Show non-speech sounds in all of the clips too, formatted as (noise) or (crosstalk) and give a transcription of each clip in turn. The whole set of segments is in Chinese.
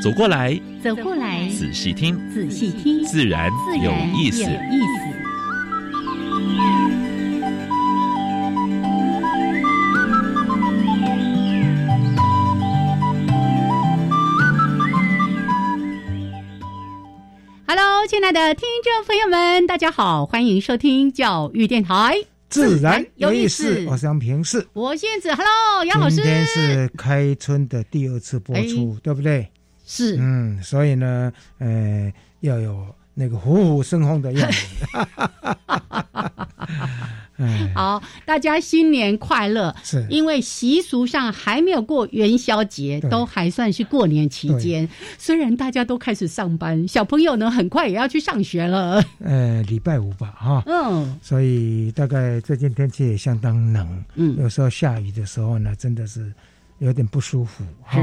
走过来，走过来，仔细听，仔细听，自然有意思。Hello，亲爱的听众朋友们，大家好，欢迎收听教育电台，自然有意思。我是杨平是，我燕子，Hello，杨老师。今天是开春的第二次播出，对不对？是，嗯，所以呢，呃，要有那个虎虎生风的样子。(laughs) 好，大家新年快乐！是，因为习俗上还没有过元宵节，都还算是过年期间。虽然大家都开始上班，小朋友呢很快也要去上学了。呃，礼拜五吧，哈，嗯，所以大概最近天气也相当冷，嗯，有时候下雨的时候呢，真的是。有点不舒服哈，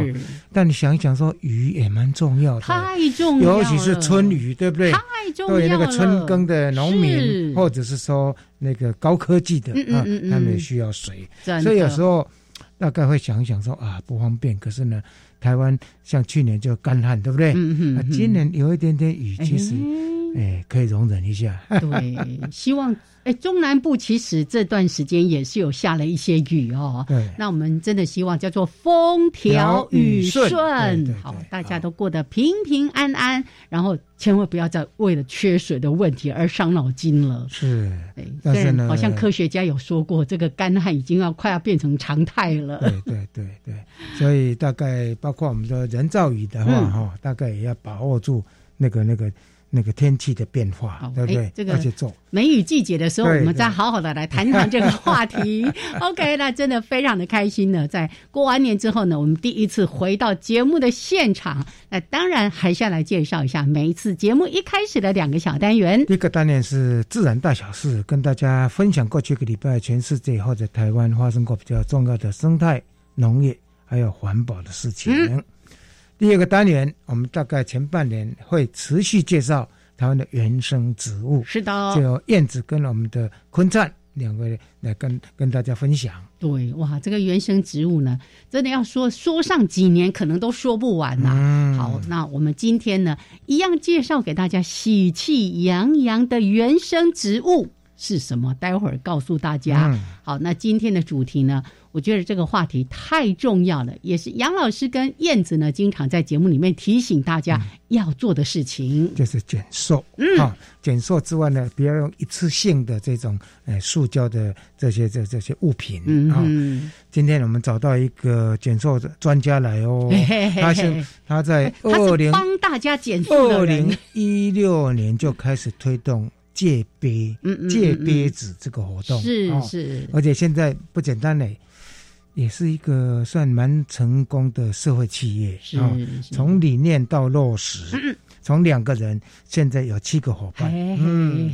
但你想一想，说雨也蛮重要的，太重要尤其是春雨，对不对？太重要对那个春耕的农民，或者是说那个高科技的啊，他们也需要水，所以有时候大概会想一想说啊，不方便。可是呢，台湾像去年就干旱，对不对？嗯嗯。今年有一点点雨，其实。哎，可以容忍一下。(laughs) 对，希望哎，中南部其实这段时间也是有下了一些雨哦。对，那我们真的希望叫做风调雨顺，好，大家都过得平平安安，然后千万不要再为了缺水的问题而伤脑筋了。是，但是呢好像科学家有说过，这个干旱已经要快要变成常态了。对对对对，所以大概包括我们的人造雨的话，哈，大概也要把握住那个那个。那个天气的变化，对不对？这个梅雨季节的时候，我们再好好的来谈谈这个话题。(laughs) OK，那真的非常的开心呢。在过完年之后呢，我们第一次回到节目的现场，那当然还是要来介绍一下每一次节目一开始的两个小单元。一个单元是自然大小事，跟大家分享过去一个礼拜全世界或者台湾发生过比较重要的生态、农业还有环保的事情。第二个单元，我们大概前半年会持续介绍台湾的原生植物，是的，就燕子跟我们的昆灿两位来跟跟大家分享。对，哇，这个原生植物呢，真的要说说上几年可能都说不完呐。好，那我们今天呢，一样介绍给大家喜气洋洋的原生植物是什么？待会儿告诉大家。好，那今天的主题呢？我觉得这个话题太重要了，也是杨老师跟燕子呢经常在节目里面提醒大家要做的事情，就是减塑。嗯，啊，减塑之外呢，不要用一次性的这种呃塑胶的这些这这些物品。嗯，今天我们找到一个减塑的专家来哦，他是他在二零帮大家减塑二零一六年就开始推动戒杯、借杯子这个活动，是是，而且现在不简单嘞。也是一个算蛮成功的社会企业啊，从理念到落实，从两个人现在有七个伙伴。嗯，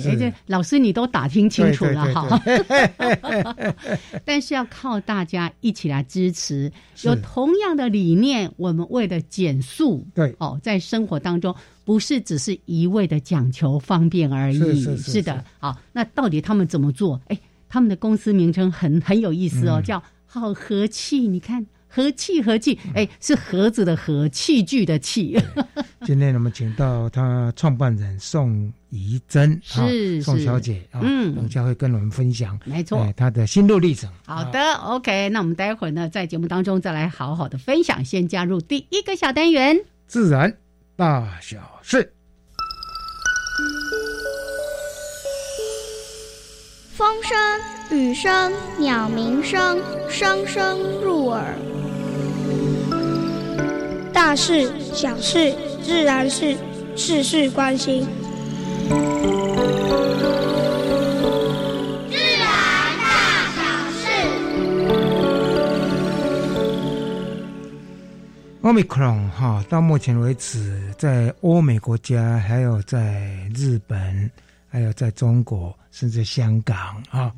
这老师你都打听清楚了哈。(laughs) 但是要靠大家一起来支持，有同样的理念，我们为了减速，对哦，在生活当中不是只是一味的讲求方便而已。是的，好，那到底他们怎么做？哎，他们的公司名称很很有意思哦，叫。好和气，你看和气和气，哎，是盒子的盒，器具的器。今天我们请到他创办人宋怡珍，是宋小姐啊，嗯，等下会跟我们分享，没错，他的心路历程。好的，OK，那我们待会儿呢，在节目当中再来好好的分享。先加入第一个小单元，自然大小事。风声、雨声、鸟鸣声，声声入耳。大事、小事、自然事，事事关心。自然大小事。奥密克戎哈，到目前为止，在欧美国家还有在日本。还有在中国，甚至香港啊，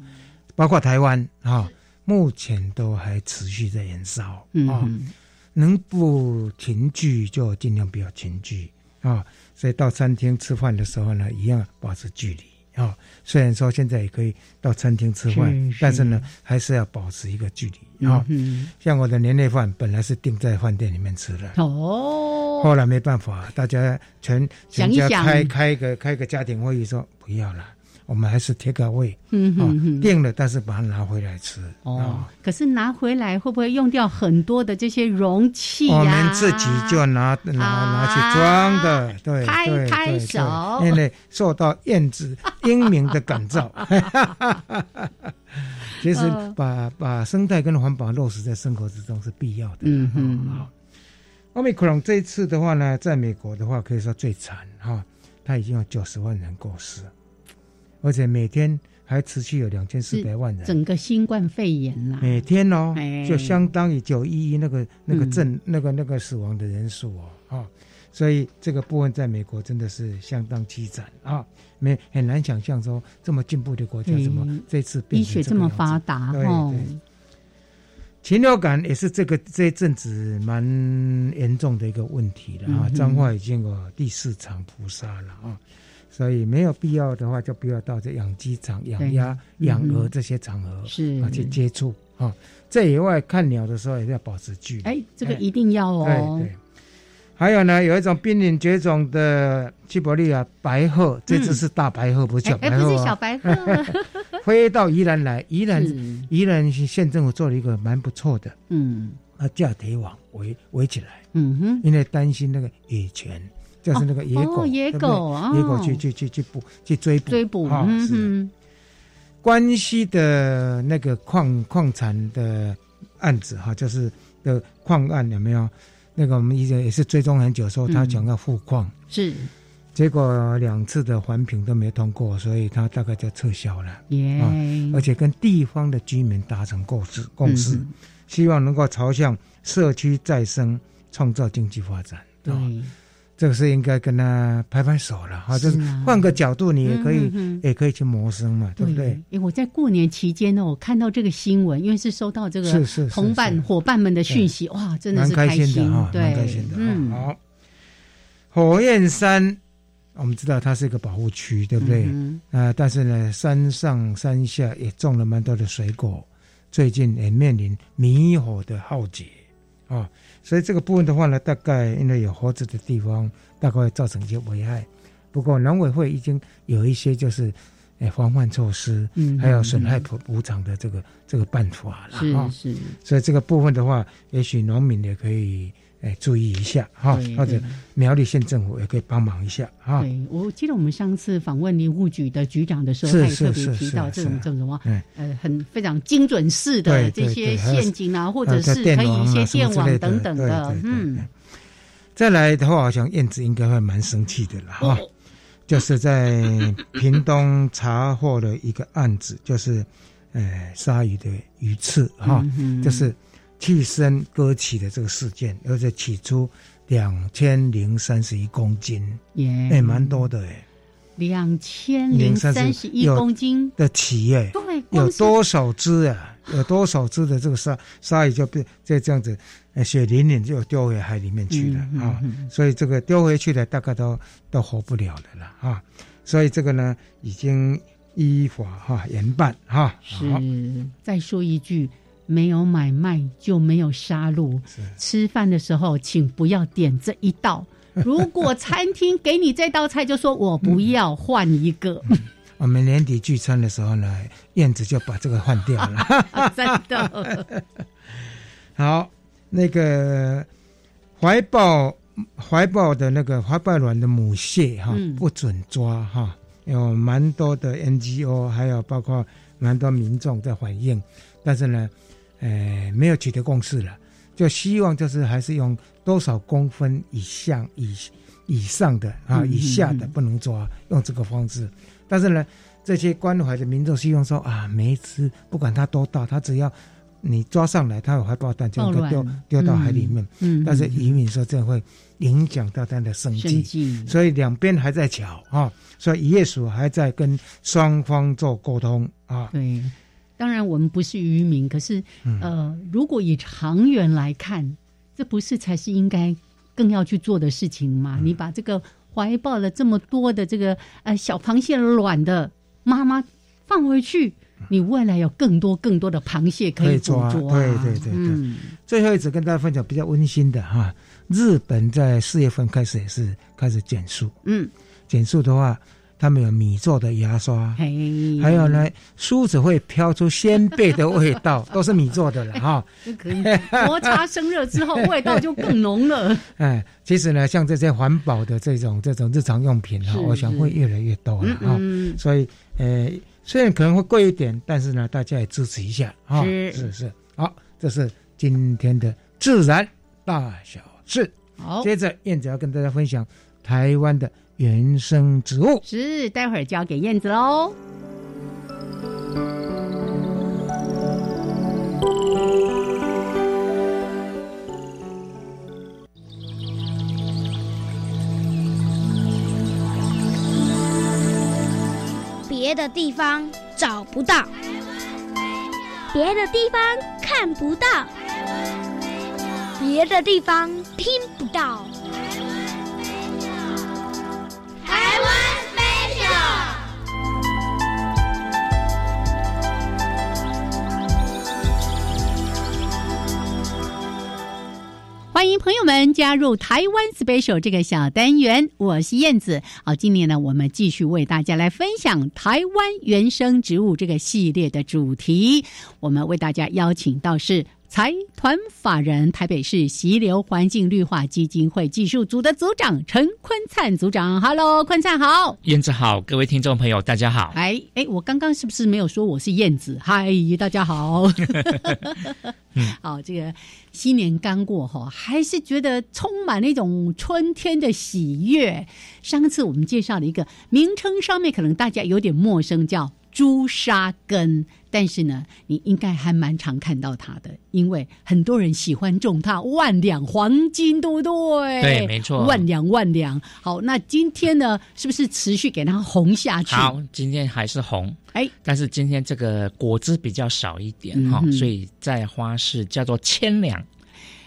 包括台湾啊，目前都还持续在燃烧啊。能不群聚就尽量不要群聚啊。所以到餐厅吃饭的时候呢，一样保持距离。啊，虽然说现在也可以到餐厅吃饭，但是呢，还是要保持一个距离啊。像我的年夜饭本来是定在饭店里面吃的，哦，后来没办法，大家全全家开开个开个家庭会议说不要了。我们还是贴个位，嗯哼，定了，但是把它拿回来吃。哦，可是拿回来会不会用掉很多的这些容器我们自己就拿拿拿去装的，对对对对，因为受到燕子英明的感召。(laughs) 其实把把生态跟环保落实在生活之中是必要的。嗯哼，好。奥密克戎这一次的话呢，在美国的话可以说最惨哈，它已经有九十万人过世。而且每天还持续有两千四百万人，整个新冠肺炎啦，每天哦，就相当于九一一那个那个镇那个那个死亡的人数哦，啊，所以这个部分在美国真的是相当凄惨啊，没很难想象说这么进步的国家怎么这次医学这么发达哦，禽流感也是这个这一阵子蛮严重的一个问题了啊，彰化已经有第四场扑杀了啊。所以没有必要的话，就不要到这养鸡场、养鸭、养鹅这些场合是啊去接触啊。在野外看鸟的时候，也要保持距离。哎，这个一定要哦。对对。还有呢，有一种濒临绝种的西伯利亚白鹤，这只是大白鹤，不是小白鹤。不是小白鹤。(laughs) 飞到宜兰来，宜兰宜兰县政府做了一个蛮不错的，嗯，啊架铁网围围起来，嗯哼，因为担心那个野犬。就是那个野狗，野狗啊，野狗去去去去捕，去追捕，追捕啊！是关西的那个矿矿产的案子哈，就是的矿案有没有？那个我们以前也是追踪很久，说他想要复矿，是结果两次的环评都没通过，所以他大概就撤销了。耶！而且跟地方的居民达成共识，共识希望能够朝向社区再生，创造经济发展。对。这个是应该跟他拍拍手了哈，就是换个角度，你也可以，也可以去谋生嘛，对不对？哎，我在过年期间呢，我看到这个新闻，因为是收到这个同伴伙伴们的讯息，哇，真的是开心的哈，蛮开心的。嗯，好。火焰山，我们知道它是一个保护区，对不对？啊，但是呢，山上山下也种了蛮多的水果，最近也面临迷火的浩劫啊。所以这个部分的话呢，大概因为有猴子的地方，大概会造成一些危害。不过农委会已经有一些就是诶防范措施，嗯，还有损害补补偿的这个这个办法了啊。是是。所以这个部分的话，也许农民也可以。哎，注意一下哈，或者苗栗县政府也可以帮忙一下哈。对，我记得我们上次访问林务局的局长的时候，他也特别提到这种这种什么，呃，很非常精准式的这些陷阱啊，或者是可以一些电网等等的。嗯，再来的话，好像燕子应该会蛮生气的了哈。就是在屏东查获了一个案子，就是呃鲨鱼的鱼刺哈，就是。替身割起的这个事件，而且起出两千零三十一公斤，也蛮多的哎。两千零三十一公斤的企业，对，有多少只啊？有多少只的这个鲨鲨鱼就被就这样子，血淋淋就丢回海里面去了啊！所以这个丢回去的大概都都活不了的了啊！所以这个呢，已经依法哈严办哈。是，再说一句。没有买卖就没有杀戮。吃饭的时候，请不要点这一道。(laughs) 如果餐厅给你这道菜，就说我不要，换一个。(laughs) 我们年底聚餐的时候呢，燕子就把这个换掉了。(laughs) 真的。好，那个怀抱怀抱的那个怀抱卵的母蟹哈，不准抓哈。有蛮多的 NGO，还有包括蛮多民众在反映，但是呢。呃，没有取得共识了，就希望就是还是用多少公分以上以以上的啊，以下的不能抓，用这个方式。但是呢，这些关怀的民众希望说啊，每一只不管它多大，它只要你抓上来，它有怀抱蛋，就丢丢到海里面。嗯，但是渔民说这会影响到它的生计，所以两边还在吵啊。所以渔业署还在跟双方做沟通啊。对，当然我们不是渔民，可是呃，如果以长远来看，这不是才是应该更要去做的事情吗？你把这个怀抱了这么多的这个呃小螃蟹卵的妈妈放回去。你未来有更多更多的螃蟹可以抓，对对对对。最后一次跟大家分享比较温馨的哈，日本在四月份开始也是开始减速，嗯，减速的话，他们有米做的牙刷，还有呢，梳子会飘出鲜贝的味道，(laughs) 都是米做的了哈。可以摩擦生热之后，味道就更浓了。(laughs) 哎，其实呢，像这些环保的这种这种日常用品哈，我想会越来越多了哈。所以呃。虽然可能会贵一点，但是呢，大家也支持一下啊！是是，好，这是今天的自然大小事。好，接着燕子要跟大家分享台湾的原生植物。是，待会儿交给燕子喽。别的地方找不到，别的地方看不到，别的地方听不到。欢迎朋友们加入台湾 special 这个小单元，我是燕子。好，今年呢，我们继续为大家来分享台湾原生植物这个系列的主题。我们为大家邀请到是。财团法人台北市溪流环境绿化基金会技术组的组长陈坤灿组长，Hello，坤灿好，燕子好，各位听众朋友大家好。哎哎，我刚刚是不是没有说我是燕子？嗨，大家好。(laughs) 好，这个新年刚过哈，还是觉得充满那种春天的喜悦。上次我们介绍了一个名称，上面可能大家有点陌生，叫。朱砂根，但是呢，你应该还蛮常看到它的，因为很多人喜欢种它，万两黄金，对不对？对，没错，万两万两。好，那今天呢，是不是持续给它红下去？好，今天还是红，哎，但是今天这个果汁比较少一点哈，所以在花市叫做千两。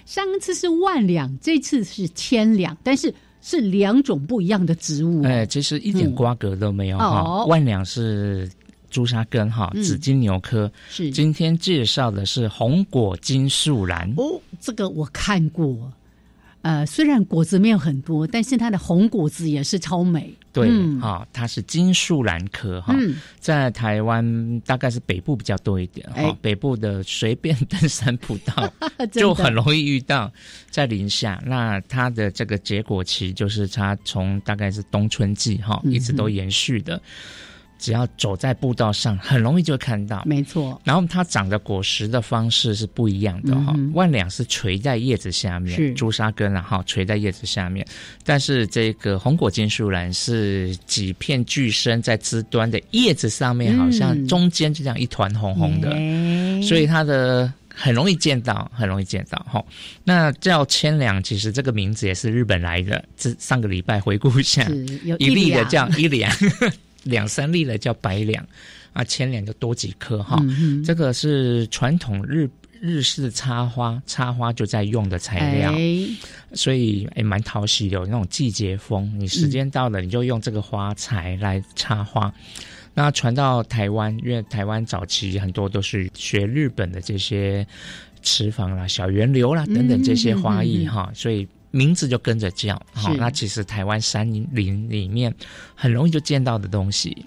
上次是万两，这次是千两，但是是两种不一样的植物。哎，其实一点瓜葛都没有哈。万两是。朱砂根哈，紫金牛科是。今天介绍的是红果金树兰哦，这个我看过。呃，虽然果子没有很多，但是它的红果子也是超美。对，哈，它是金树兰科哈，在台湾大概是北部比较多一点哈，北部的随便登山步道 (laughs) 就很容易遇到，在林下。那它的这个结果期就是它从大概是冬春季哈，一直都延续的。只要走在步道上，很容易就看到。没错。然后它长的果实的方式是不一样的哈。万两是垂在叶子下面，朱砂根然后垂在叶子下面。但是这个红果金树兰是几片巨生在枝端的叶子上面，好像中间就这样一团红红的，所以它的很容易见到，很容易见到哈。那叫千两，其实这个名字也是日本来的。这上个礼拜回顾一下，一粒的叫一两。两三粒的叫百两，啊，千两就多几颗哈。这个是传统日日式插花，插花就在用的材料，所以哎蛮讨喜的，有那种季节风。你时间到了，你就用这个花材来插花。那传到台湾，因为台湾早期很多都是学日本的这些池房啦、小圆流啦等等这些花艺哈，所以。名字就跟着叫，好，那其实台湾山林里面很容易就见到的东西。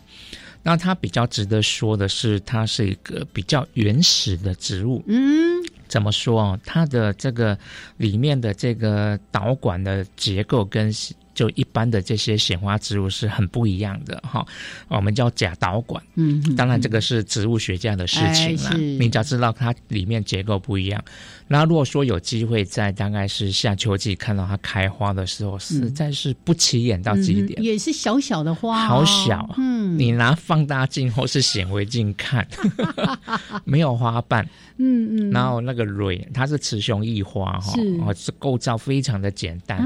那它比较值得说的是，它是一个比较原始的植物。嗯，怎么说哦？它的这个里面的这个导管的结构跟就一般的这些显花植物是很不一样的哈。我们叫假导管，嗯，当然这个是植物学家的事情啦。你只要知道它里面结构不一样。那如果说有机会在大概是夏秋季看到它开花的时候，实在是不起眼到极点，也是小小的花，好小。嗯，你拿放大镜或是显微镜看，(laughs) 没有花瓣。嗯嗯。然后那个蕊，它是雌雄异花哈，哦，是构造非常的简单，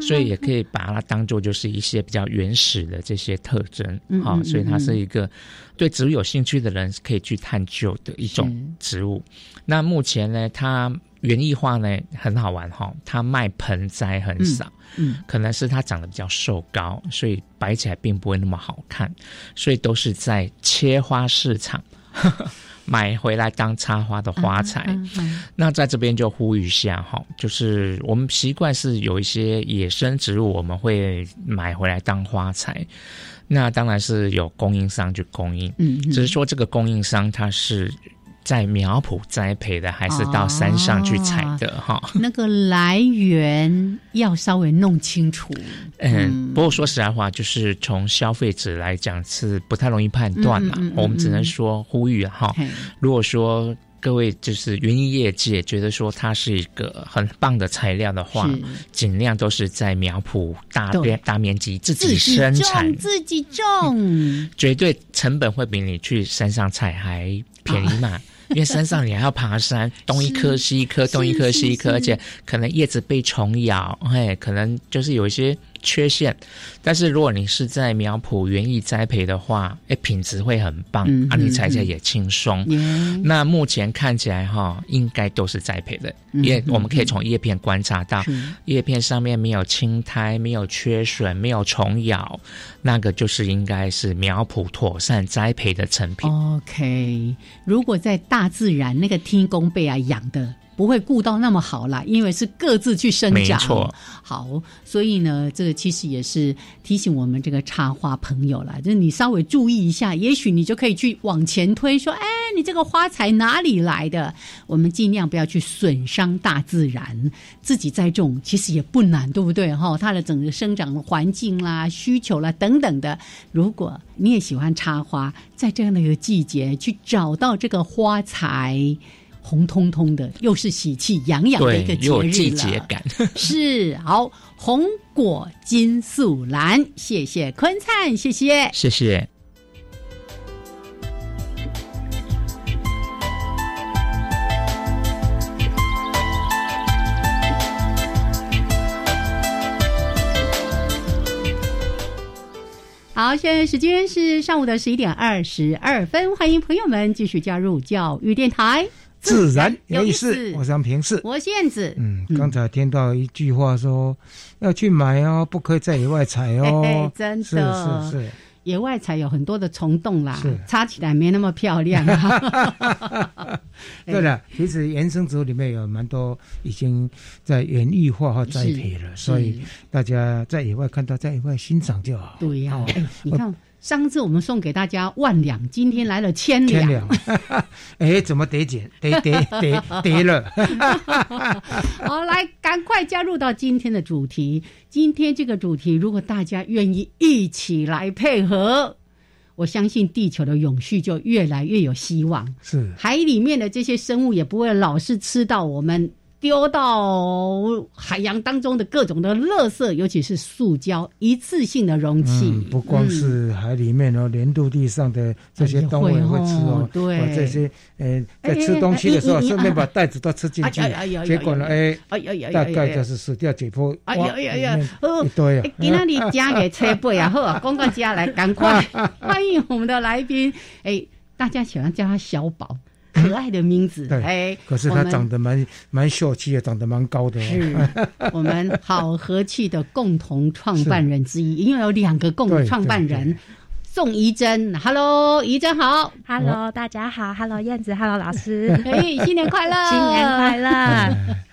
所以也可以把它当做就是一些比较原始的这些特征啊，所以它是一个对植物有兴趣的人可以去探究的一种植物。那目前呢，它园艺化呢很好玩哈，它卖盆栽很少，嗯，可能是它长得比较瘦高，所以摆起来并不会那么好看，所以都是在切花市场。(laughs) 买回来当插花的花材，那在这边就呼吁一下哈，就是我们习惯是有一些野生植物，我们会买回来当花材，那当然是有供应商去供应，嗯，只是说这个供应商他是。在苗圃栽培的，还是到山上去采的？哈，那个来源要稍微弄清楚。嗯，不过说实在话，就是从消费者来讲是不太容易判断嘛。我们只能说呼吁哈。如果说各位就是园艺业界觉得说它是一个很棒的材料的话，尽量都是在苗圃大面大面积自己生产、自己种，绝对成本会比你去山上采还便宜嘛。(laughs) 因为山上你还要爬山，东一棵西一棵，东一棵西一棵，而且可能叶子被虫咬，嘿，可能就是有一些。缺陷，但是如果你是在苗圃园艺栽培的话，哎，品质会很棒，啊，你采起来也轻松。那目前看起来哈，应该都是栽培的，因为我们可以从叶片观察到，叶片上面没有青苔，没有缺损，没有虫咬，那个就是应该是苗圃妥善栽培的成品。OK，如果在大自然那个天公被啊养的。不会顾到那么好啦，因为是各自去生长。没错，好，所以呢，这个其实也是提醒我们这个插花朋友啦，就是你稍微注意一下，也许你就可以去往前推，说，哎，你这个花材哪里来的？我们尽量不要去损伤大自然，自己栽种其实也不难，对不对？哈，它的整个生长环境啦、需求啦等等的，如果你也喜欢插花，在这样的一个季节去找到这个花材。红彤彤的，又是喜气洋洋的一个节日了。季节感 (laughs) (laughs) 是好，红果金素兰，谢谢坤灿，谢谢，谢谢。好，现在时间是上午的十一点二十二分，欢迎朋友们继续加入教育电台。自然有意思，我想平视。我限制。嗯，刚才听到一句话说，要去买哦，不可以在野外采哦。(laughs) 真的，是是是，野外采有很多的虫洞啦，插起来没那么漂亮。(laughs) (laughs) 对了，其实原生植物里面有蛮多已经在园艺化和栽培了，所以大家在野外看到，在野外欣赏就好。对呀，你看。上次我们送给大家万两，今天来了千两。千两，(laughs) 哎，怎么得减？得得得 (laughs) 得了。(laughs) 好，来，赶快加入到今天的主题。今天这个主题，如果大家愿意一起来配合，我相信地球的永续就越来越有希望。是，海里面的这些生物也不会老是吃到我们。丢到海洋当中的各种的垃圾，尤其是塑胶一次性的容器，不光是海里面哦，连陆地上的这些动物也会吃哦。对，这些呃，在吃东西的时候，顺便把袋子都吃进去，结果呢，哎，大概就是死掉解剖。哎呀哎呀，一堆。今天你加给车背啊，好，公告家来，赶快欢迎我们的来宾。哎，大家喜欢叫他小宝。可爱的名字，哎，可是他长得蛮蛮秀气的，长得蛮高的。是我们好和气的共同创办人之一，(laughs) 因为有两个共同创办人，宋怡珍，Hello，怡珍好，Hello，大家好，Hello，燕子，Hello，老师，(laughs) 哎，新年快乐，新年快乐。(laughs)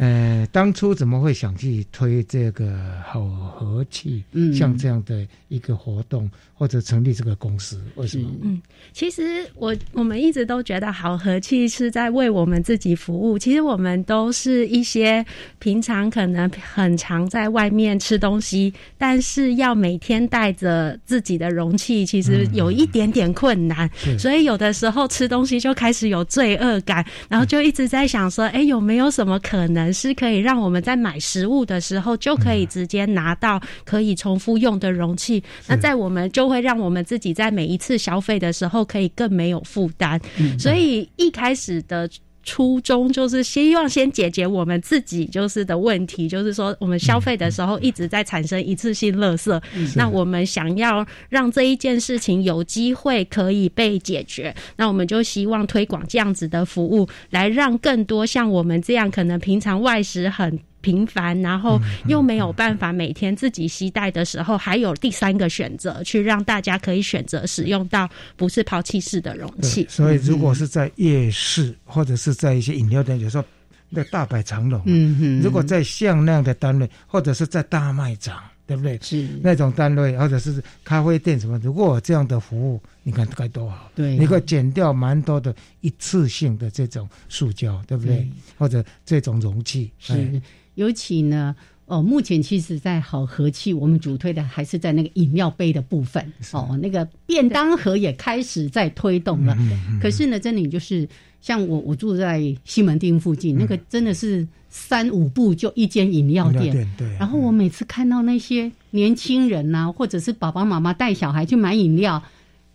呃，当初怎么会想去推这个好和气，嗯，像这样的一个活动，或者成立这个公司？为什么？嗯，其实我我们一直都觉得好和气是在为我们自己服务。其实我们都是一些平常可能很常在外面吃东西，但是要每天带着自己的容器，其实有一点点困难。所以有的时候吃东西就开始有罪恶感，然后就一直在想说，哎，有没有什么可能？是可以让我们在买食物的时候就可以直接拿到可以重复用的容器，那在我们就会让我们自己在每一次消费的时候可以更没有负担。所以一开始的。初衷就是希望先解决我们自己就是的问题，就是说我们消费的时候一直在产生一次性垃圾，那我们想要让这一件事情有机会可以被解决，那我们就希望推广这样子的服务，来让更多像我们这样可能平常外食很。频繁，然后又没有办法每天自己携带的时候，还有第三个选择，去让大家可以选择使用到不是抛弃式的容器。所以，如果是在夜市或者是在一些饮料店，有时候那大摆长龙。嗯哼。如果在像那样的单位，或者是在大卖场，对不对？是那种单位，或者是咖啡店什么，如果这样的服务，你看该多好。对。你可以减掉蛮多的一次性的这种塑胶，对不对？或者这种容器是。尤其呢，哦，目前其实，在好和气，我们主推的还是在那个饮料杯的部分。哦，那个便当盒也开始在推动了。可是呢，真的就是像我，我住在西门町附近，那个真的是三五步就一间饮料店。对。然后我每次看到那些年轻人呐，或者是爸爸妈妈带小孩去买饮料，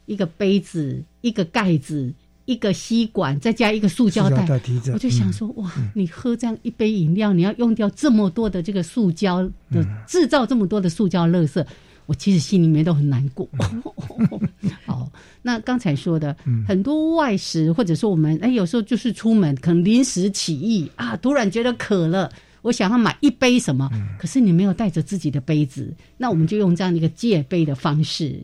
一个杯子，一个盖子。一个吸管，再加一个塑胶袋，我就想说，哇，你喝这样一杯饮料，你要用掉这么多的这个塑胶的制造，这么多的塑胶垃圾，我其实心里面都很难过。(laughs) 好，那刚才说的很多外食，或者说我们哎，有时候就是出门可能临时起意啊，突然觉得渴了，我想要买一杯什么，可是你没有带着自己的杯子，那我们就用这样的一个借杯的方式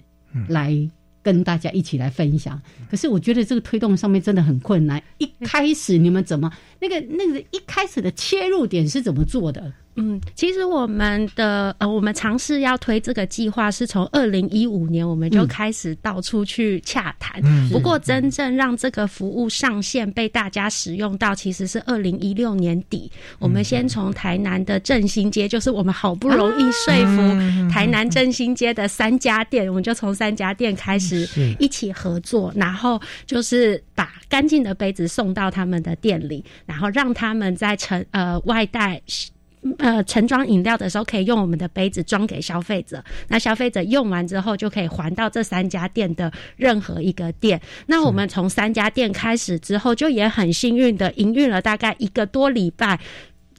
来。跟大家一起来分享，可是我觉得这个推动上面真的很困难。一开始你们怎么那个那个一开始的切入点是怎么做的？嗯，其实我们的呃，我们尝试要推这个计划是从二零一五年我们就开始到处去洽谈。嗯不过真正让这个服务上线被大家使用到，其实是二零一六年底。我们先从台南的振兴街，就是我们好不容易说服台南振兴街的三家店，我们就从三家店开始一起合作，然后就是把干净的杯子送到他们的店里，然后让他们在成呃外带。呃，盛装饮料的时候可以用我们的杯子装给消费者，那消费者用完之后就可以还到这三家店的任何一个店。那我们从三家店开始之后，就也很幸运的营运了大概一个多礼拜。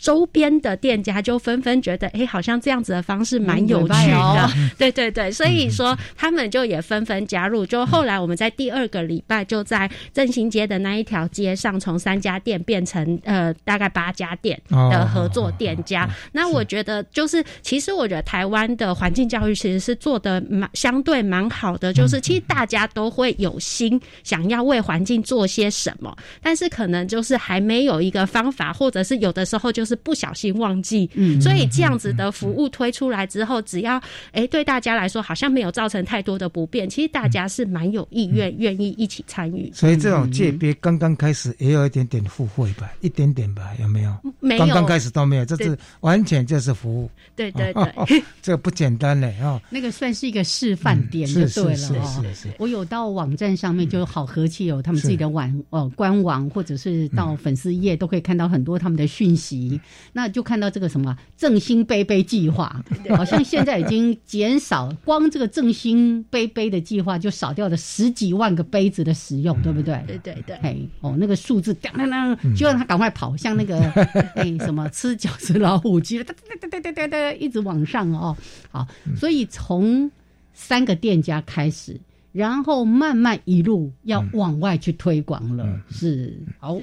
周边的店家就纷纷觉得，哎，好像这样子的方式蛮有趣的，(laughs) 对对对，所以说他们就也纷纷加入。就后来我们在第二个礼拜，就在振兴街的那一条街上，从三家店变成呃大概八家店的合作店家。那我觉得，就是其实我觉得台湾的环境教育其实是做的蛮相对蛮好的，就是其实大家都会有心想要为环境做些什么，但是可能就是还没有一个方法，或者是有的时候就是。不小心忘记，嗯，所以这样子的服务推出来之后，只要哎对大家来说好像没有造成太多的不便，其实大家是蛮有意愿愿意一起参与。所以这种界别刚刚开始也有一点点付费吧，一点点吧，有没有？没有，刚刚开始都没有，这是完全就是服务。对对对，(laughs) 这个不简单嘞啊！那个算是一个示范点就对了哦。我有到网站上面就好和气哦他们自己的网呃官网，或者是到粉丝页都可以看到很多他们的讯息。那就看到这个什么振兴杯杯计划，好像现在已经减少，光这个振兴杯杯的计划就少掉了十几万个杯子的使用，对不对？对对对。哎，哦，那个数字当当当，就让他赶快跑，像那个 (laughs) 哎什么吃饺子老虎机，哒哒哒哒哒哒一直往上哦。好，所以从三个店家开始，然后慢慢一路要往外去推广了，是好。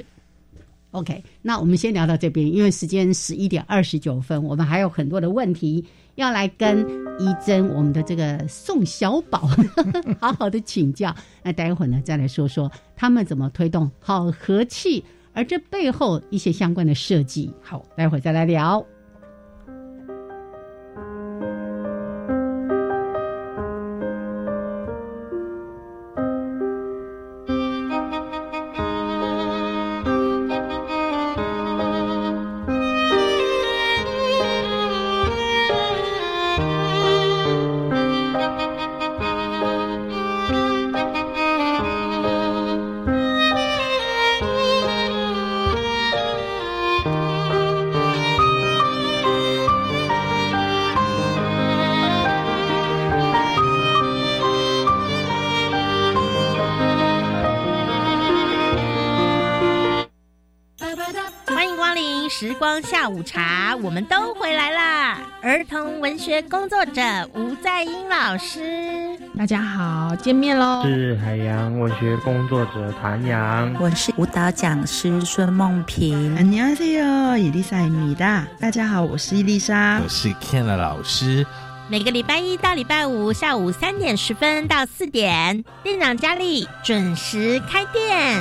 OK，那我们先聊到这边，因为时间十一点二十九分，我们还有很多的问题要来跟一珍我们的这个宋小宝 (laughs) 好好的请教。那待会儿呢，再来说说他们怎么推动好和气而这背后一些相关的设计，好，待会儿再来聊。下午茶，我们都回来啦！儿童文学工作者吴在英老师，大家好，见面喽！是海洋文学工作者谭阳，我是舞蹈讲师孙梦平。안녕하세 요， 伊丽莎米达，大家好，我是伊丽莎，我是 Ken 老师。每个礼拜一到礼拜五下午三点十分到四点，店长佳丽准时开店。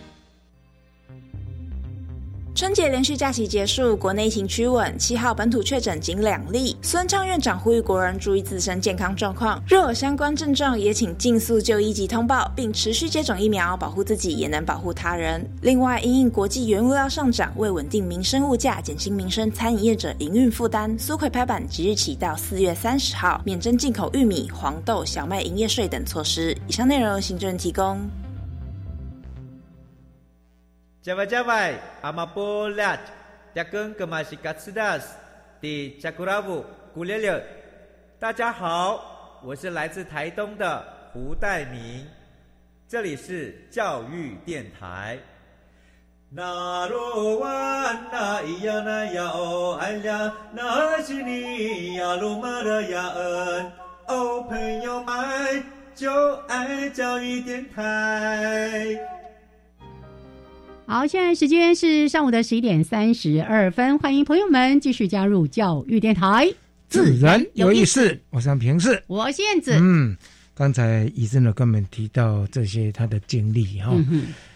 春节连续假期结束，国内疫情趋稳，七号本土确诊仅两例。孙昌院长呼吁国人注意自身健康状况，若有相关症状，也请尽速就医及通报，并持续接种疫苗，保护自己也能保护他人。另外，因应国际原物料上涨，为稳定民生物价，减轻民生餐饮业者营运负担，苏奎拍板即日起到四月三十号免征进口玉米、黄豆、小麦营业税等措施。以上内容由行政提供。加外加外，阿玛波拉，扎根格玛西卡斯达斯，的加古拉布古列列。大家好，我是来自台东的胡代明，这里是教育电台。那罗哇那咿呀那呀哦哎呀，那是你呀鲁玛的呀恩，哦朋友们就爱教育电台。好，现在时间是上午的十一点三十二分，欢迎朋友们继续加入教育电台，自然有意思。我是平视，我燕子。嗯，刚才医生呢，跟我们提到这些他的经历哈，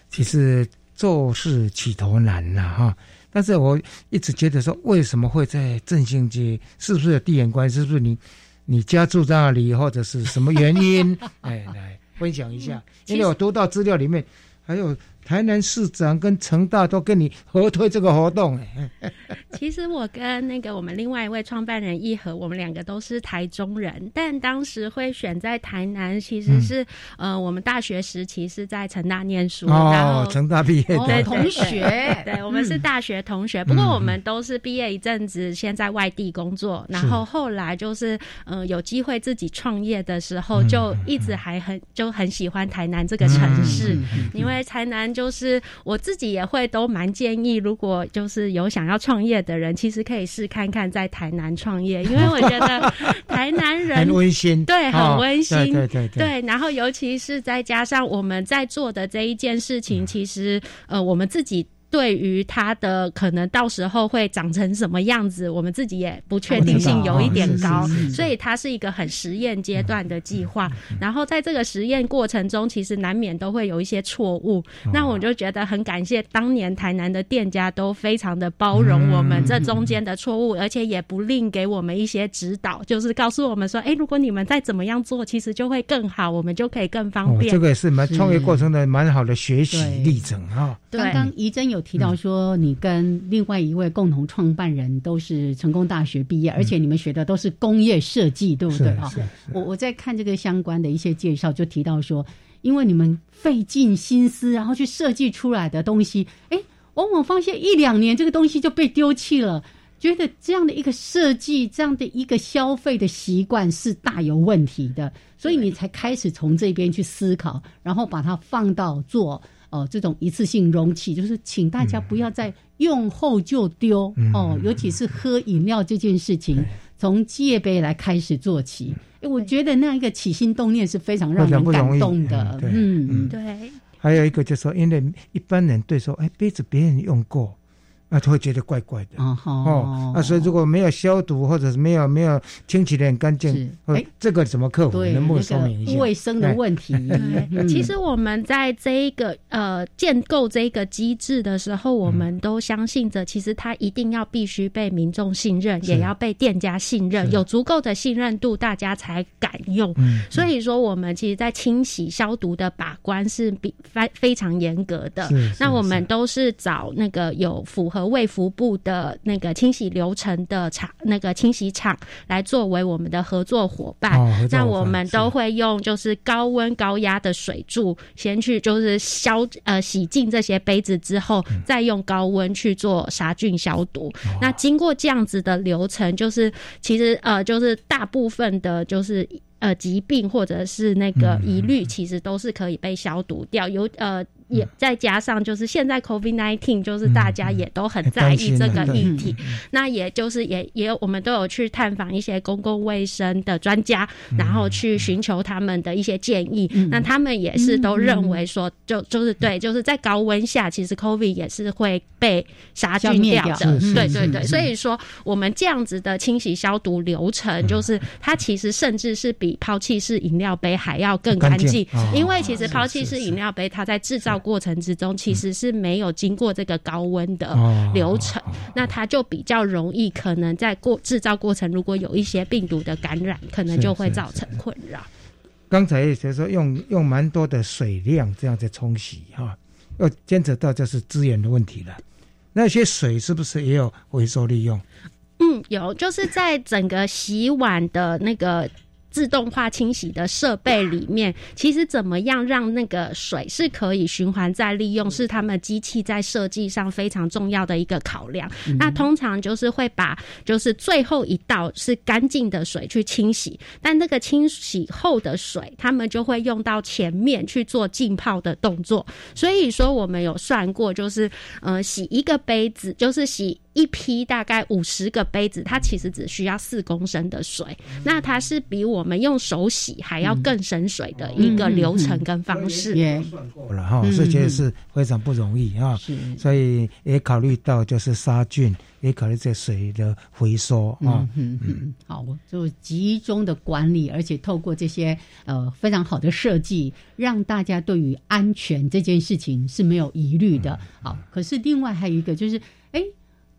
其实做事起头难呐哈，但是我一直觉得说，为什么会在振兴街？是不是有地缘关系？是不是你你家住在那里，或者是什么原因？(laughs) 哎，来分享一下，因为我读到资料里面还有。台南市长跟成大都跟你合推这个活动，(laughs) 其实我跟那个我们另外一位创办人一和，我们两个都是台中人，但当时会选在台南，其实是呃，我们大学时期是在成大念书，然后成大毕业的。同学，(laughs) 对，我们是大学同学。不过我们都是毕业一阵子，先在外地工作，然后后来就是呃有机会自己创业的时候，就一直还很就很喜欢台南这个城市，因为台南。就是我自己也会都蛮建议，如果就是有想要创业的人，其实可以试看看在台南创业，因为我觉得 (laughs) 台南人很温馨，对，很温馨，对对对。然后尤其是再加上我们在做的这一件事情，其实呃，我们自己。对于它的可能到时候会长成什么样子，我们自己也不确定性有一点高，所以它是一个很实验阶段的计划。然后在这个实验过程中，其实难免都会有一些错误。那我就觉得很感谢当年台南的店家都非常的包容我们这中间的错误，而且也不吝给我们一些指导，就是告诉我们说：“哎，如果你们再怎么样做，其实就会更好，我们就可以更方便。”这个也是蛮创业过程的蛮好的学习历程哈。刚刚怡珍有。提到说，你跟另外一位共同创办人都是成功大学毕业，而且你们学的都是工业设计，对不对啊？我我在看这个相关的一些介绍，就提到说，因为你们费尽心思，然后去设计出来的东西，哎，往往发现一两年这个东西就被丢弃了，觉得这样的一个设计，这样的一个消费的习惯是大有问题的，所以你才开始从这边去思考，然后把它放到做。哦这种一次性容器，就是请大家不要再用后就丢哦，尤其是喝饮料这件事情，从戒杯来开始做起。哎，我觉得那样一个起心动念是非常让人感动的。嗯，对。还有一个就是说，因为一般人对说，哎，杯子别人用过。那就会觉得怪怪的哦，哦啊，所以如果没有消毒或者是没有没有清洗的很干净，哎，这个怎么克服？能不能说明一下卫生的问题？对，(laughs) 其实我们在这一个呃建构这个机制的时候，我们都相信着，其实它一定要必须被民众信任，也要被店家信任，有足够的信任度，大家才敢用。所以说，我们其实，在清洗消毒的把关是比非非常严格的。那我们都是找那个有符合。和卫福部的那个清洗流程的厂，那个清洗厂来作为我们的合作伙伴。那我们都会用就是高温高压的水柱，先去就是消呃洗净这些杯子之后，再用高温去做杀菌消毒。那经过这样子的流程，就是其实呃就是大部分的就是呃疾病或者是那个疑虑，其实都是可以被消毒掉。有呃。也再加上，就是现在 COVID nineteen，就是大家也都很在意这个议题。那也就是也也我们都有去探访一些公共卫生的专家，然后去寻求他们的一些建议。那他们也是都认为说，就就是对，就是在高温下，其实 COVID 也是会被杀菌掉的。对对对，所以说我们这样子的清洗消毒流程，就是它其实甚至是比抛弃式饮料杯还要更干净，因为其实抛弃式饮料杯它在制造。过程之中其实是没有经过这个高温的流程，那它就比较容易可能在过制造过程如果有一些病毒的感染，可能就会造成困扰。刚才也说用用蛮多的水量这样在冲洗哈，要牵扯到就是资源的问题了。那些水是不是也有回收利用？嗯，有，就是在整个洗碗的那个。自动化清洗的设备里面，其实怎么样让那个水是可以循环再利用，是他们机器在设计上非常重要的一个考量。那通常就是会把就是最后一道是干净的水去清洗，但那个清洗后的水，他们就会用到前面去做浸泡的动作。所以说，我们有算过，就是呃，洗一个杯子，就是洗。一批大概五十个杯子，它其实只需要四公升的水，那它是比我们用手洗还要更省水的一个流程跟方式。也算过了哈，这些是非常不容易啊，所以也考虑到就是杀菌，也考虑这水的回收啊。嗯。嗯，好，就集中的管理，而且透过这些呃非常好的设计，让大家对于安全这件事情是没有疑虑的。好，可是另外还有一个就是，哎。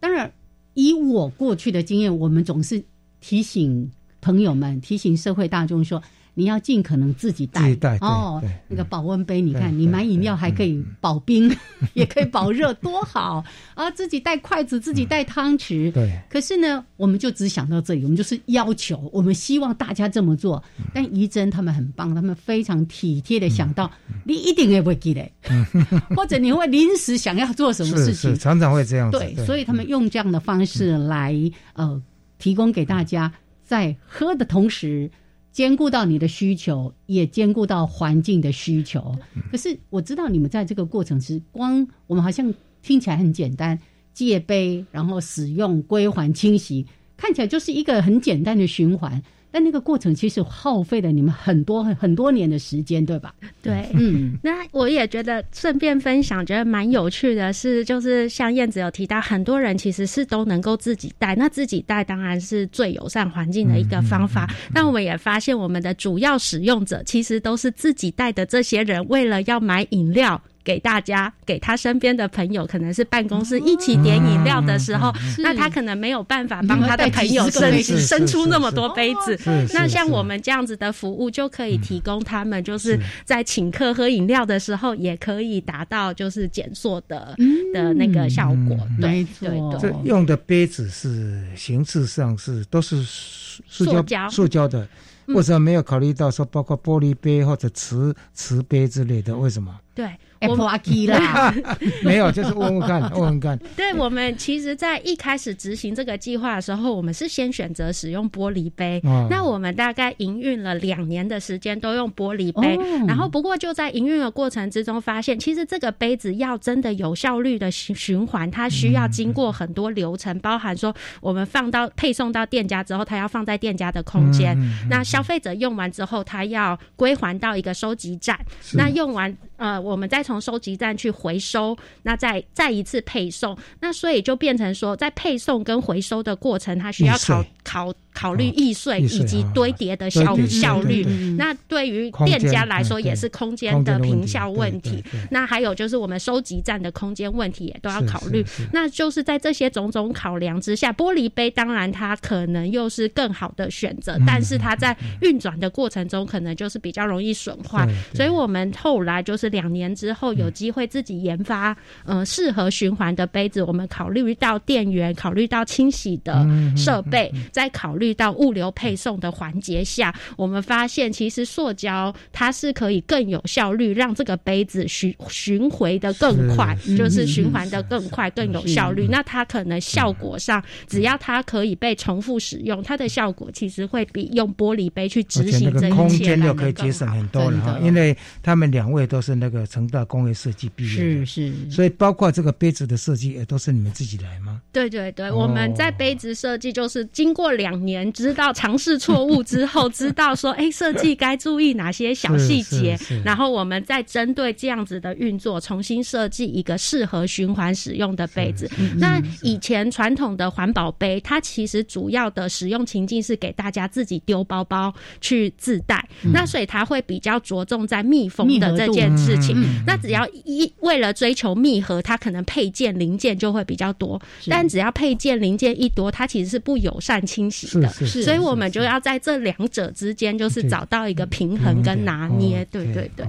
当然，以我过去的经验，我们总是提醒朋友们、提醒社会大众说。你要尽可能自己带哦，那个保温杯，你看你买饮料还可以保冰，(laughs) 也可以保热，多好啊！自己带筷子，自己带汤匙。对。可是呢，我们就只想到这里，我们就是要求，我们希望大家这么做。但怡珍他们很棒，他们非常体贴的想到，你一定也不会记得，(laughs) (laughs) 或者你会临时想要做什么事情，常常会这样。对，所以他们用这样的方式来呃，提供给大家，在喝的同时。兼顾到你的需求，也兼顾到环境的需求。可是我知道你们在这个过程是光，我们好像听起来很简单，戒杯，然后使用归还清洗，看起来就是一个很简单的循环。但那个过程其实耗费了你们很多很多年的时间，对吧？对，嗯，那我也觉得顺便分享，觉得蛮有趣的是，就是像燕子有提到，很多人其实是都能够自己带，那自己带当然是最友善环境的一个方法。但我们也发现，我们的主要使用者其实都是自己带的，这些人为了要买饮料。给大家，给他身边的朋友，可能是办公室一起点饮料的时候，那他可能没有办法帮他的朋友伸伸出那么多杯子。那像我们这样子的服务，就可以提供他们，就是在请客喝饮料的时候，也可以达到就是减塑的的那个效果。没错，这用的杯子是形式上是都是塑胶塑胶的。为什么没有考虑到说包括玻璃杯或者瓷瓷杯之类的？为什么？对。Apple Key 啦，(laughs) 没有，就是问问看，问问看。(laughs) 对我们其实，在一开始执行这个计划的时候，我们是先选择使用玻璃杯。那我们大概营运了两年的时间，都用玻璃杯。然后，不过就在营运的过程之中，发现其实这个杯子要真的有效率的循循环，它需要经过很多流程，包含说我们放到配送到店家之后，它要放在店家的空间。那消费者用完之后，它要归还到一个收集站。那用完。呃，我们再从收集站去回收，那再再一次配送，那所以就变成说，在配送跟回收的过程，它需要考考。考虑易碎以及堆叠的效效率，那对于店家来说也是空间的平效问题。那还有就是我们收集站的空间问题也都要考虑。那就是在这些种种考量之下，玻璃杯当然它可能又是更好的选择，但是它在运转的过程中可能就是比较容易损坏。所以我们后来就是两年之后有机会自己研发，嗯，适合循环的杯子。我们考虑到电源，考虑到清洗的设备，再考虑。遇到物流配送的环节下，我们发现其实塑胶它是可以更有效率，让这个杯子循循回的更快，就是循环的更快、更有效率。那它可能效果上，只要它可以被重复使用，它的效果其实会比用玻璃杯去执行这一切空间就可以节省很多了哈。因为他们两位都是那个成大工业设计毕业的，是是，所以包括这个杯子的设计也都是你们自己来吗？对对对，我们在杯子设计就是经过两年。知道尝试错误之后，(laughs) 知道说，哎，设计该注意哪些小细节，然后我们再针对这样子的运作，重新设计一个适合循环使用的杯子。那以前传统的环保杯，它其实主要的使用情境是给大家自己丢包包去自带，那所以它会比较着重在密封的这件事情。那只要一为了追求密合，它可能配件零件就会比较多，但只要配件零件一多，它其实是不友善清洗的。所以我们就要在这两者之间，就是找到一个平衡跟拿捏，对对对。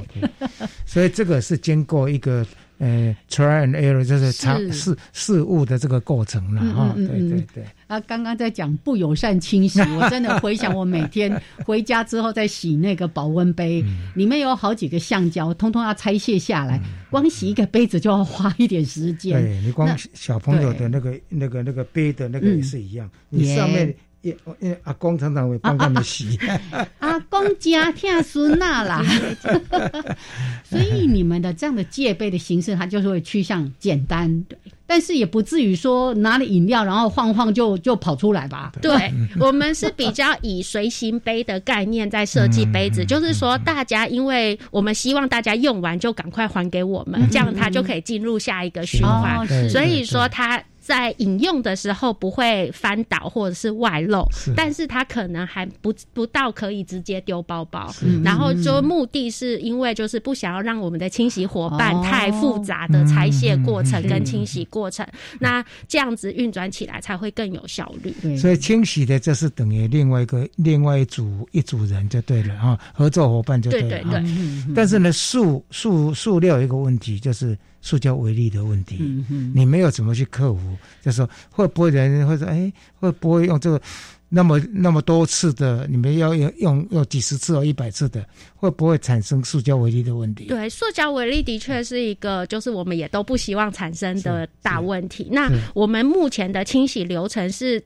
所以这个是经过一个呃 try and error，就是尝试事物的这个过程了哈。对对对。啊，刚刚在讲不友善清洗，我真的回想我每天 (laughs) 回家之后在洗那个保温杯，里面有好几个橡胶，通通要拆卸下来，光洗一个杯子就要花一点时间。对你光小朋友的那个那个那个杯的那个也是一样，你上面。因为阿公常常会帮他们洗，阿公家听孙那啦，(laughs) 所以你们的这样的戒备的形式，它就是会趋向简单，但是也不至于说拿了饮料然后晃晃就就跑出来吧？对，我们是比较以随行杯的概念在设计杯子，就是说大家，因为我们希望大家用完就赶快还给我们，这样它就可以进入下一个循环，所以说它。在饮用的时候不会翻倒或者是外漏，但是它可能还不不到可以直接丢包包。然后就目的是因为就是不想要让我们的清洗伙伴太复杂的拆卸过程跟清洗过程，那这样子运转起来才会更有效率。所以清洗的这是等于另外一个另外一组一组人就对了哈，合作伙伴就对了。对对对。但是呢，塑塑塑料一个问题就是。塑胶微粒的问题，你没有怎么去克服？就说会不会人会说，哎，会不会用这个那么那么多次的？你们要用用用几十次或一百次的，会不会产生塑胶微粒的问题？对，塑胶微粒的确是一个，就是我们也都不希望产生的大问题。那我们目前的清洗流程是。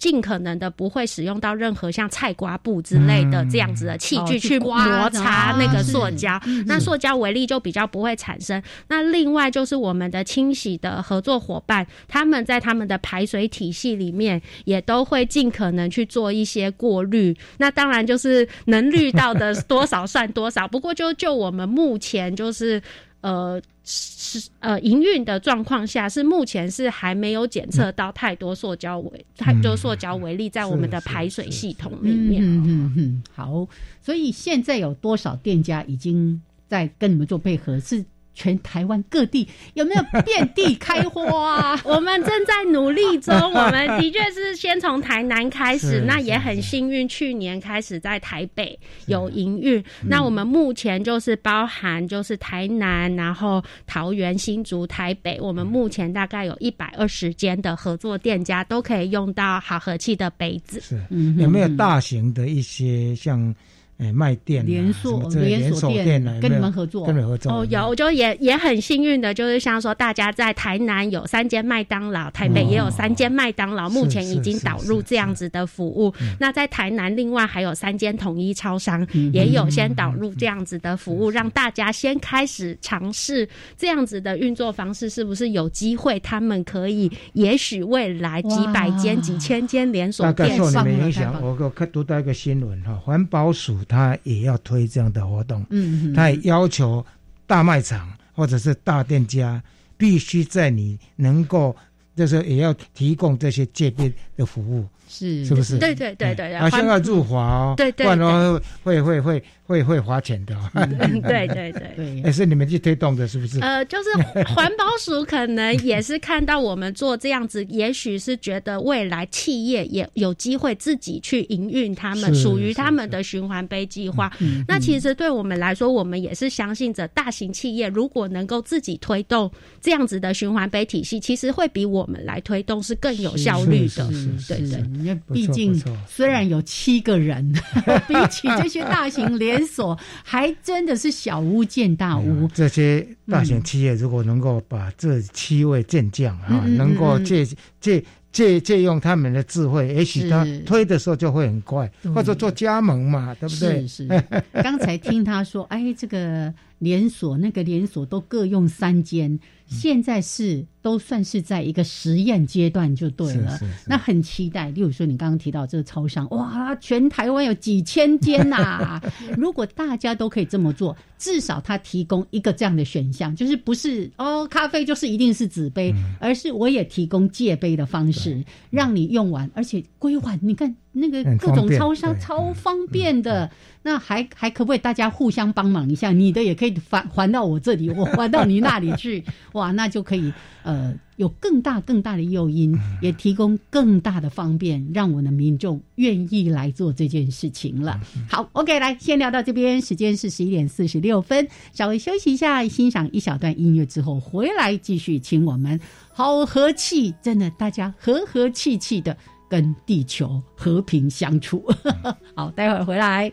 尽可能的不会使用到任何像菜瓜布之类的这样子的器具去摩擦那个塑胶，那塑胶微粒就比较不会产生。那另外就是我们的清洗的合作伙伴，他们在他们的排水体系里面也都会尽可能去做一些过滤。那当然就是能滤到的多少算多少。不过就就我们目前就是呃。是呃，营运的状况下是目前是还没有检测到太多塑胶微太多塑胶为例在我们的排水系统里面。嗯嗯嗯，好，所以现在有多少店家已经在跟你们做配合？是。全台湾各地有没有遍地开花？(laughs) 我们正在努力中。我们的确是先从台南开始，(laughs) 那也很幸运，去年开始在台北有营运。那我们目前就是包含就是台南，然后桃园、新竹、台北，我们目前大概有一百二十间的合作店家都可以用到好和气的杯子。是，有没有大型的一些像？哎，卖店连锁连锁店跟你们合作，跟你们合作哦，有，我就也也很幸运的，就是像说大家在台南有三间麦当劳，台北也有三间麦当劳，目前已经导入这样子的服务。那在台南另外还有三间统一超商，也有先导入这样子的服务，让大家先开始尝试这样子的运作方式，是不是有机会他们可以，也许未来几百间、几千间连锁店受你们影响。我我看读到一个新闻哈，环保署。他也要推这样的活动，嗯，他也要求大卖场或者是大店家必须在你能够，就是也要提供这些界面的服务。是是不是？对对对对，好像要入华哦，对对，不然会会会会会花钱的。对对对，也 (laughs) 是你们去推动的，是不是？呃，就是环保署可能也是看到我们做这样子，(laughs) 也许是觉得未来企业也有机会自己去营运他们属于他们的循环杯计划。那其实对我们来说，我们也是相信着大型企业如果能够自己推动这样子的循环杯体系，其实会比我们来推动是更有效率的。对对。因为毕竟虽然有七个人，(laughs) 比起这些大型连锁，还真的是小巫见大巫。这些大型企业如果能够把这七位健将啊，能够借借借借用他们的智慧，也许他推的时候就会很快，或者做加盟嘛，对不对？是是。刚才听他说，哎，这个连锁那个连锁都各用三间，现在是。都算是在一个实验阶段就对了，那很期待。例如说，你刚刚提到这个超商，哇，全台湾有几千间呐！(laughs) 如果大家都可以这么做，至少他提供一个这样的选项，就是不是哦，咖啡就是一定是纸杯，而是我也提供借杯的方式，让你用完，而且归还。你看那个各种超商超方便的，那还还可不可以大家互相帮忙一下？你的也可以还还到我这里，(laughs) 我还到你那里去，哇，那就可以。呃，有更大更大的诱因，也提供更大的方便，让我们的民众愿意来做这件事情了。好，OK，来先聊到这边，时间是十一点四十六分，稍微休息一下，欣赏一小段音乐之后，回来继续请我们好和气，真的大家和和气气的跟地球和平相处。(laughs) 好，待会儿回来。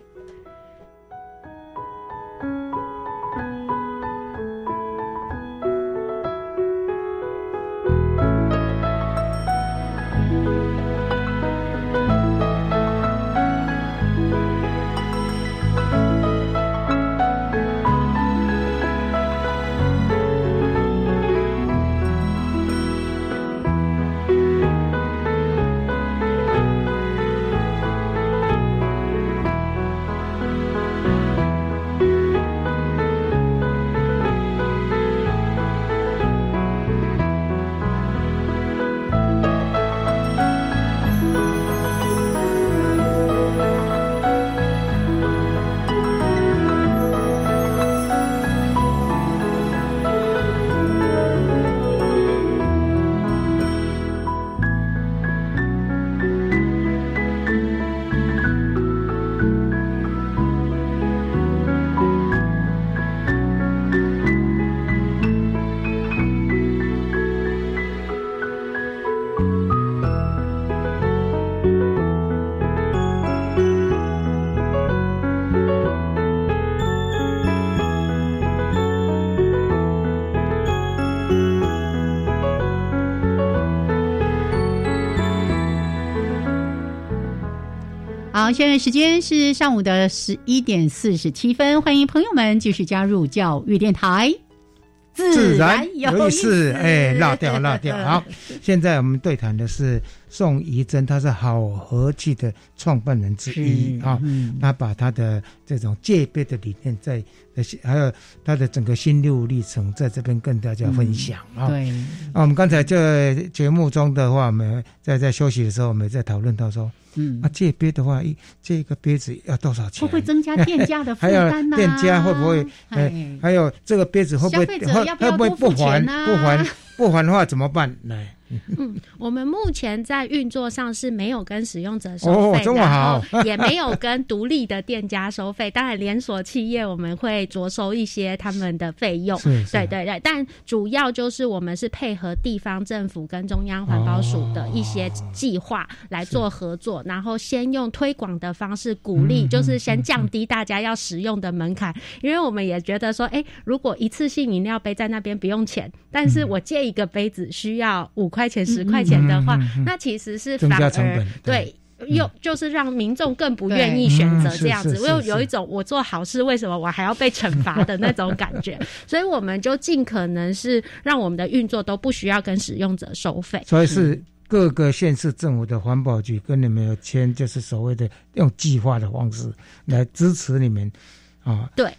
好，现在时间是上午的十一点四十七分，欢迎朋友们继续加入教育电台，自然有意思。哎，落掉落掉。好，现在我们对谈的是宋怡珍，他是好和气的创办人之一啊。他把他的这种戒杯的理念，在还有他的整个心路历程，在这边跟大家分享啊。对啊，我们刚才在节目中的话，我们在在休息的时候，我们在讨论到说，嗯，啊，戒杯的话，一这个杯子要多少钱？会不会增加店家的 (laughs) 负担呢？店家会不会？哎，还有这个杯子会不会会会不会不还不还不还的话怎么办？来。嗯，(laughs) 我们目前在运作上是没有跟使用者收费，然后 (laughs) 也没有跟独立的店家收费。当然，连锁企业我们会着收一些他们的费用，对对对。但主要就是我们是配合地方政府跟中央环保署的一些计划来做合作，然后先用推广的方式鼓励，就是先降低大家要使用的门槛。因为我们也觉得说，哎，如果一次性饮料杯在那边不用钱，但是我借一个杯子需要五。块钱十块钱的话，那其实是反而对，又就是让民众更不愿意选择这样子。我有有一种我做好事，为什么我还要被惩罚的那种感觉？(laughs) 所以我们就尽可能是让我们的运作都不需要跟使用者收费。所以是各个县市政府的环保局跟你们有签，就是所谓的用计划的方式来支持你们。啊，对，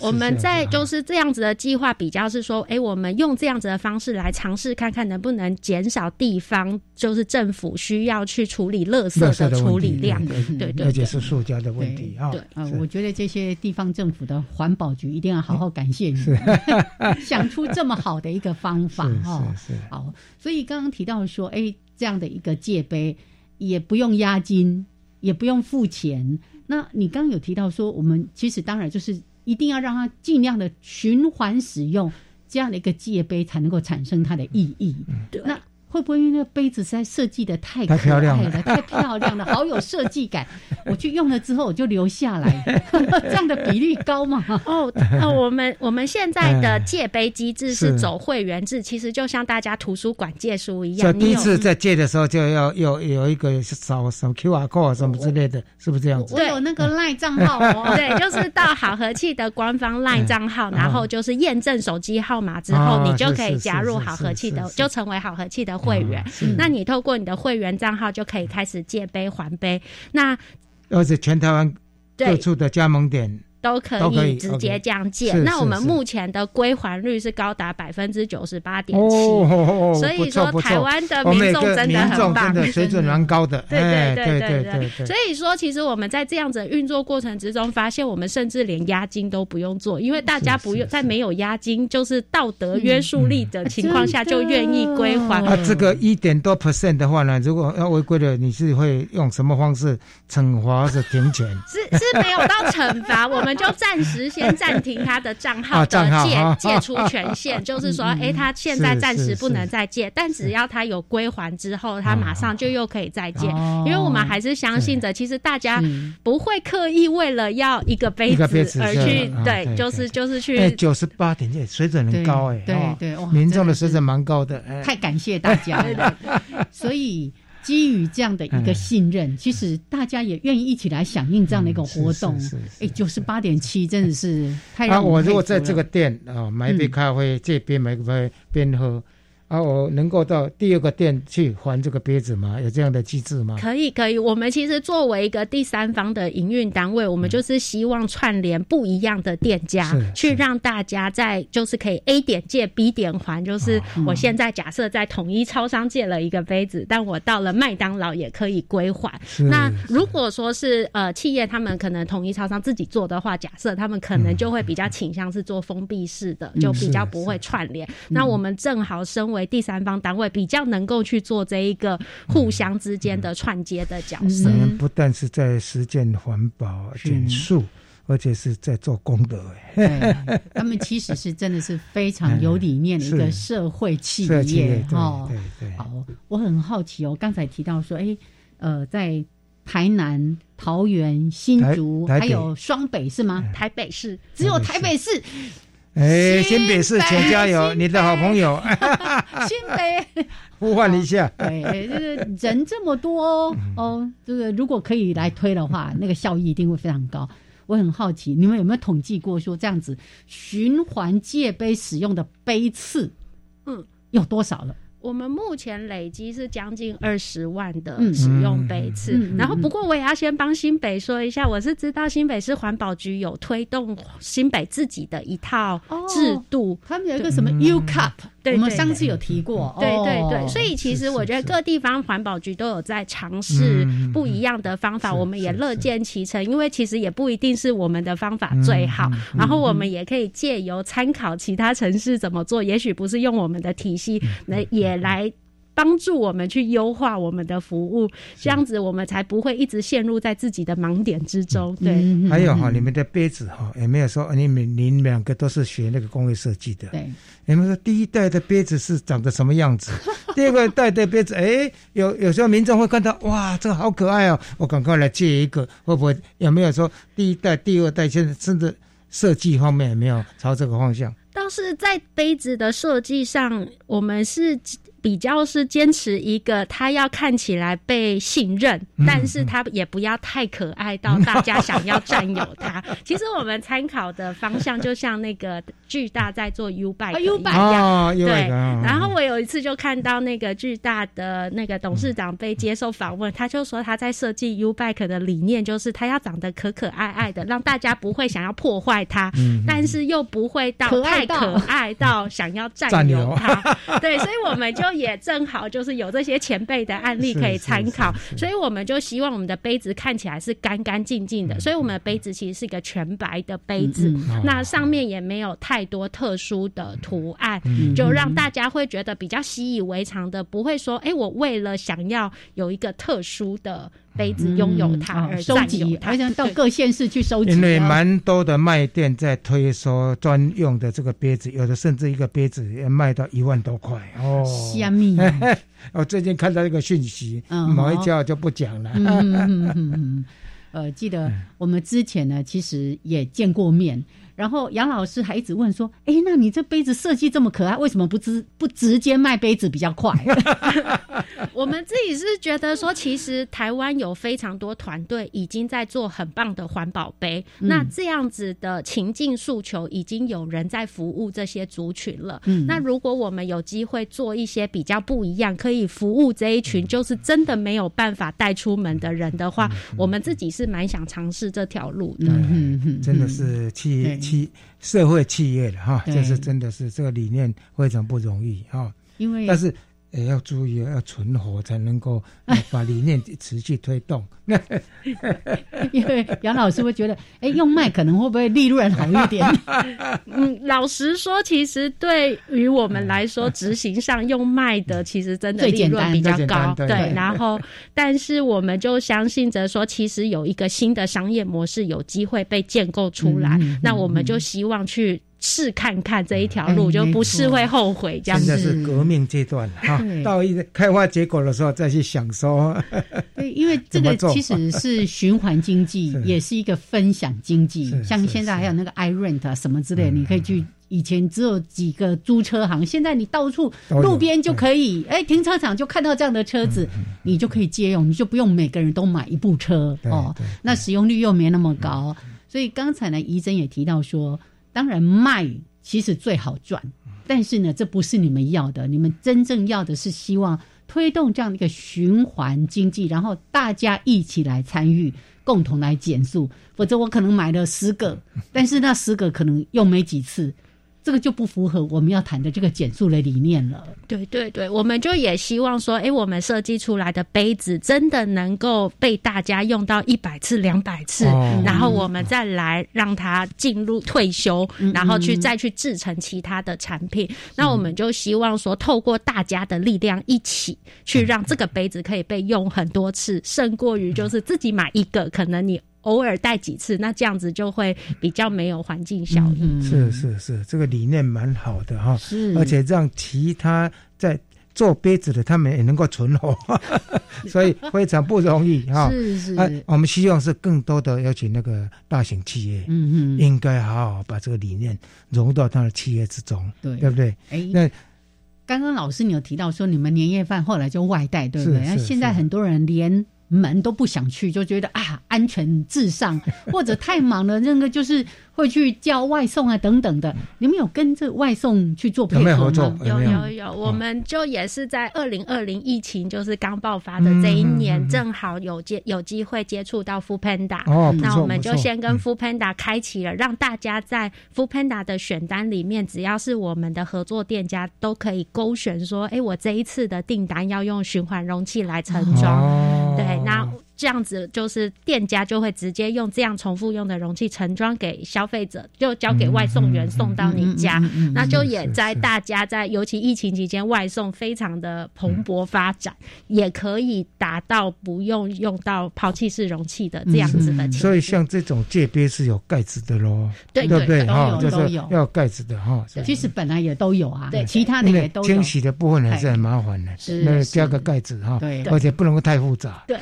我们在就是这样子的计划比较是说，哎，我们用这样子的方式来尝试看看能不能减少地方就是政府需要去处理垃圾的处理量，对对，而且是塑胶的问题啊。对啊，我觉得这些地方政府的环保局一定要好好感谢你，(laughs) 想出这么好的一个方法哈。好，所以刚刚提到说，哎，这样的一个界碑也不用押金，也不用付钱。那你刚刚有提到说，我们其实当然就是一定要让它尽量的循环使用，这样的一个界杯才能够产生它的意义。那。会不会因为那个杯子实在设计的太太漂亮了，太漂亮了，(laughs) 好有设计感？我去用了之后，我就留下来，(laughs) 这样的比例高嘛？哦，呃，我们我们现在的借杯机制是走会员制，其实就像大家图书馆借书一样。第一次在借的时候就要有有一个扫什么 Q R code 什么之类的，是不是这样子？我有那个赖账号哦，(laughs) 对，就是到好和气的官方赖账号，然后就是验证手机号码之后，你就可以加入好和气的，就成为好和气的。会员，那你透过你的会员账号就可以开始借杯还杯。那而且全台湾各处的加盟点。都可以直接这样借。那我们目前的归还率是高达百分之九十八点七，所以说台湾的民众真的很棒，水准蛮高的。(laughs) 对对对对对对。所以说，其实我们在这样子运作过程之中，发现我们甚至连押金都不用做，因为大家不用在没有押金，就是道德约束力的情况下就愿意归还。啊，这个一点多 percent 的话呢，如果要违规的，你是会用什么方式惩罚是停权？是是没有到惩罚，我们。就暂时先暂停他的账号的借借出权限，(laughs) 就是说，哎，他现在暂时不能再借，但只要他有归还之后，他马上就又可以再借。因为我们还是相信着，其实大家不会刻意为了要一个杯子而去，对，就是就是去九十八点几，水准很高哎，对对，民众的水准蛮高的，太感谢大家了，(laughs) 所以。基于这样的一个信任，其实大家也愿意一起来响应这样的一个活动。哎，九十八点七真的是太让我如果在这个店啊买一杯咖啡，这边买一杯边喝。啊，我能够到第二个店去还这个杯子吗？有这样的机制吗？可以，可以。我们其实作为一个第三方的营运单位，我们就是希望串联不一样的店家，去让大家在就是可以 A 点借 B 点还。就是我现在假设在统一超商借了一个杯子，但我到了麦当劳也可以归还。那如果说是呃企业他们可能统一超商自己做的话，假设他们可能就会比较倾向是做封闭式的，就比较不会串联。那我们正好身为为第三方单位比较能够去做这一个互相之间的串接的角色，不但是在实践环保减速，而且是在做功德。他们其实是真的是非常有理念的一个社会企业哈。对对。好，我很好奇哦，刚才提到说，哎，呃，在台南、桃园、新竹还有双北是吗？台北市只有台北市。哎，新北市，请加油！你的好朋友，(laughs) 新北，(laughs) 呼唤一下。对，就是人这么多哦，哦这个如果可以来推的话，那个效益一定会非常高。我很好奇，你们有没有统计过，说这样子循环界杯使用的杯次，嗯，有多少了？我们目前累积是将近二十万的使用杯次，然后不过我也要先帮新北说一下，我是知道新北市环保局有推动新北自己的一套制度，他们有一个什么 U Cup，我们上次有提过，对对对，所以其实我觉得各地方环保局都有在尝试不一样的方法，我们也乐见其成，因为其实也不一定是我们的方法最好，然后我们也可以借由参考其他城市怎么做，也许不是用我们的体系，那也。来帮助我们去优化我们的服务，这样子我们才不会一直陷入在自己的盲点之中。对，还有哈，你们的杯子哈，有没有说你们你们两个都是学那个工业设计的？对，你们说第一代的杯子是长得什么样子？(laughs) 第二个代的杯子，哎，有有时候民众会看到哇，这个好可爱哦，我赶快来借一个，会不会？有没有说第一代、第二代，现在甚至设计方面有没有朝这个方向？倒是在杯子的设计上，我们是。比较是坚持一个，他要看起来被信任，但是他也不要太可爱到大家想要占有他。(laughs) 其实我们参考的方向就像那个巨大在做 U bike 一样，对。然后我有一次就看到那个巨大的那个董事长被接受访问，他就说他在设计 U bike 的理念就是他要长得可可爱爱的，让大家不会想要破坏它，但是又不会到太可爱到想要占有它。(laughs) 对，所以我们就。也正好就是有这些前辈的案例可以参考，所以我们就希望我们的杯子看起来是干干净净的。所以我们的杯子其实是一个全白的杯子，那上面也没有太多特殊的图案，就让大家会觉得比较习以为常的，不会说，哎，我为了想要有一个特殊的。杯子拥有它而收集，好像到各县市去收集。因为蛮多的卖店在推说专用的这个杯子，有的甚至一个杯子要卖到一万多块哦。虾米？(laughs) 我最近看到一个讯息，某一家就不讲了。嗯 (laughs) 呃，记得我们之前呢，其实也见过面。然后杨老师还一直问说：“哎，那你这杯子设计这么可爱，为什么不直不直接卖杯子比较快？” (laughs) 我们自己是觉得说，其实台湾有非常多团队已经在做很棒的环保杯，那这样子的情境诉求已经有人在服务这些族群了。嗯，那如果我们有机会做一些比较不一样，可以服务这一群就是真的没有办法带出门的人的话，我们自己是蛮想尝试这条路的。嗯嗯，真的是去。企社会企业的哈，这是真的是这个理念非常不容易哈，因为但是。也要注意，要存活才能够 (laughs) 把理念持续推动。(laughs) 因为杨老师会觉得，哎，用麦可能会不会利润好一点？(laughs) 嗯，老实说，其实对于我们来说，执行上用麦的，其实真的利润比较高。对，然后，但是我们就相信着说，其实有一个新的商业模式有机会被建构出来，那我们就希望去。试看看这一条路，就不是会后悔。这样子是革命阶段哈，到一开花结果的时候再去享受。(laughs) 对，因为这个其实是循环经济，(laughs) 也是一个分享经济。像现在还有那个 i rent 什么之类，你可以去。以前只有几个租车行，现在你到处路边就可以，哎，停车场就看到这样的车子，你就可以借用，你就不用每个人都买一部车哦。那使用率又没那么高，所以刚才呢，怡珍也提到说。当然卖其实最好赚，但是呢，这不是你们要的。你们真正要的是希望推动这样的一个循环经济，然后大家一起来参与，共同来减速。否则我可能买了十个，但是那十个可能用没几次。这个就不符合我们要谈的这个减速的理念了。对对对，我们就也希望说，哎，我们设计出来的杯子真的能够被大家用到一百次、两百次，然后我们再来让它进入退休，然后去再去制成其他的产品。那我们就希望说，透过大家的力量一起去让这个杯子可以被用很多次，胜过于就是自己买一个，可能你。偶尔带几次，那这样子就会比较没有环境效应。是是是，这个理念蛮好的哈。是，而且让其他在做杯子的他们也能够存活，(laughs) 所以非常不容易哈。是是。我们希望是更多的邀请那个大型企业，嗯嗯，应该好好把这个理念融到他的企业之中，对对不对？哎，那刚刚老师你有提到说你们年夜饭后来就外带，对不对？那现在很多人连。门都不想去，就觉得啊安全至上，(laughs) 或者太忙了，那个就是会去叫外送啊等等的。你们有跟这外送去做配合吗？有有有，我们就也是在二零二零疫情就是刚爆发的这一年，正好有接有机会接触到 Food Panda，那我们就先跟 Food Panda 开启了，让大家在 Food Panda 的选单里面，只要是我们的合作店家都可以勾选说，哎，我这一次的订单要用循环容器来盛装，对。那这样子就是店家就会直接用这样重复用的容器盛装给消费者，就交给外送员送到你家。那就也在大家在尤其疫情期间外送非常的蓬勃发展，也可以达到不用用到抛弃式容器的这样子的。所以像这种界杯是有盖子的喽，对对对，哈，就是要盖子的哈。其实本来也都有啊，对，其他的也都有。清洗的部分还是很麻烦的，那加个盖子哈，对，而且不能够太复杂。对。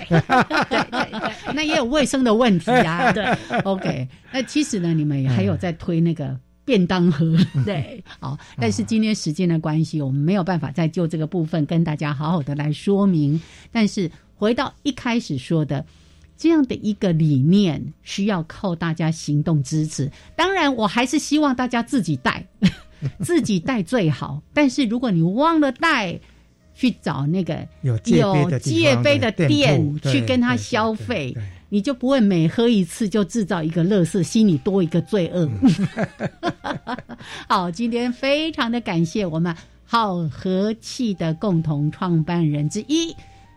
对对对，那也有卫生的问题啊。对，OK。那其实呢，你们还有在推那个便当盒。对，好。但是今天时间的关系，我们没有办法再就这个部分跟大家好好的来说明。但是回到一开始说的，这样的一个理念，需要靠大家行动支持。当然，我还是希望大家自己带，(laughs) 自己带最好。但是如果你忘了带，去找那个有戒杯的店去跟他消费，你就不会每喝一次就制造一个乐色，心里多一个罪恶。(laughs) 好，今天非常的感谢我们好和气的共同创办人之一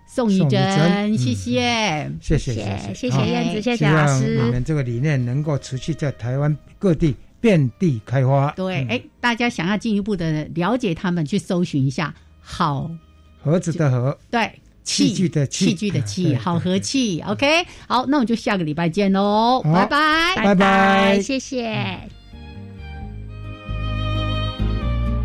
宋义珍，谢谢，谢谢，谢谢燕子，谢谢老师。你们这个理念能够持续在台湾各地遍地开花。对，哎，大家想要进一步的了解他们，去搜寻一下好。盒子的盒，对，器具的器具的器，好和气，OK，好，那我们就下个礼拜见喽，拜拜，拜拜，谢谢。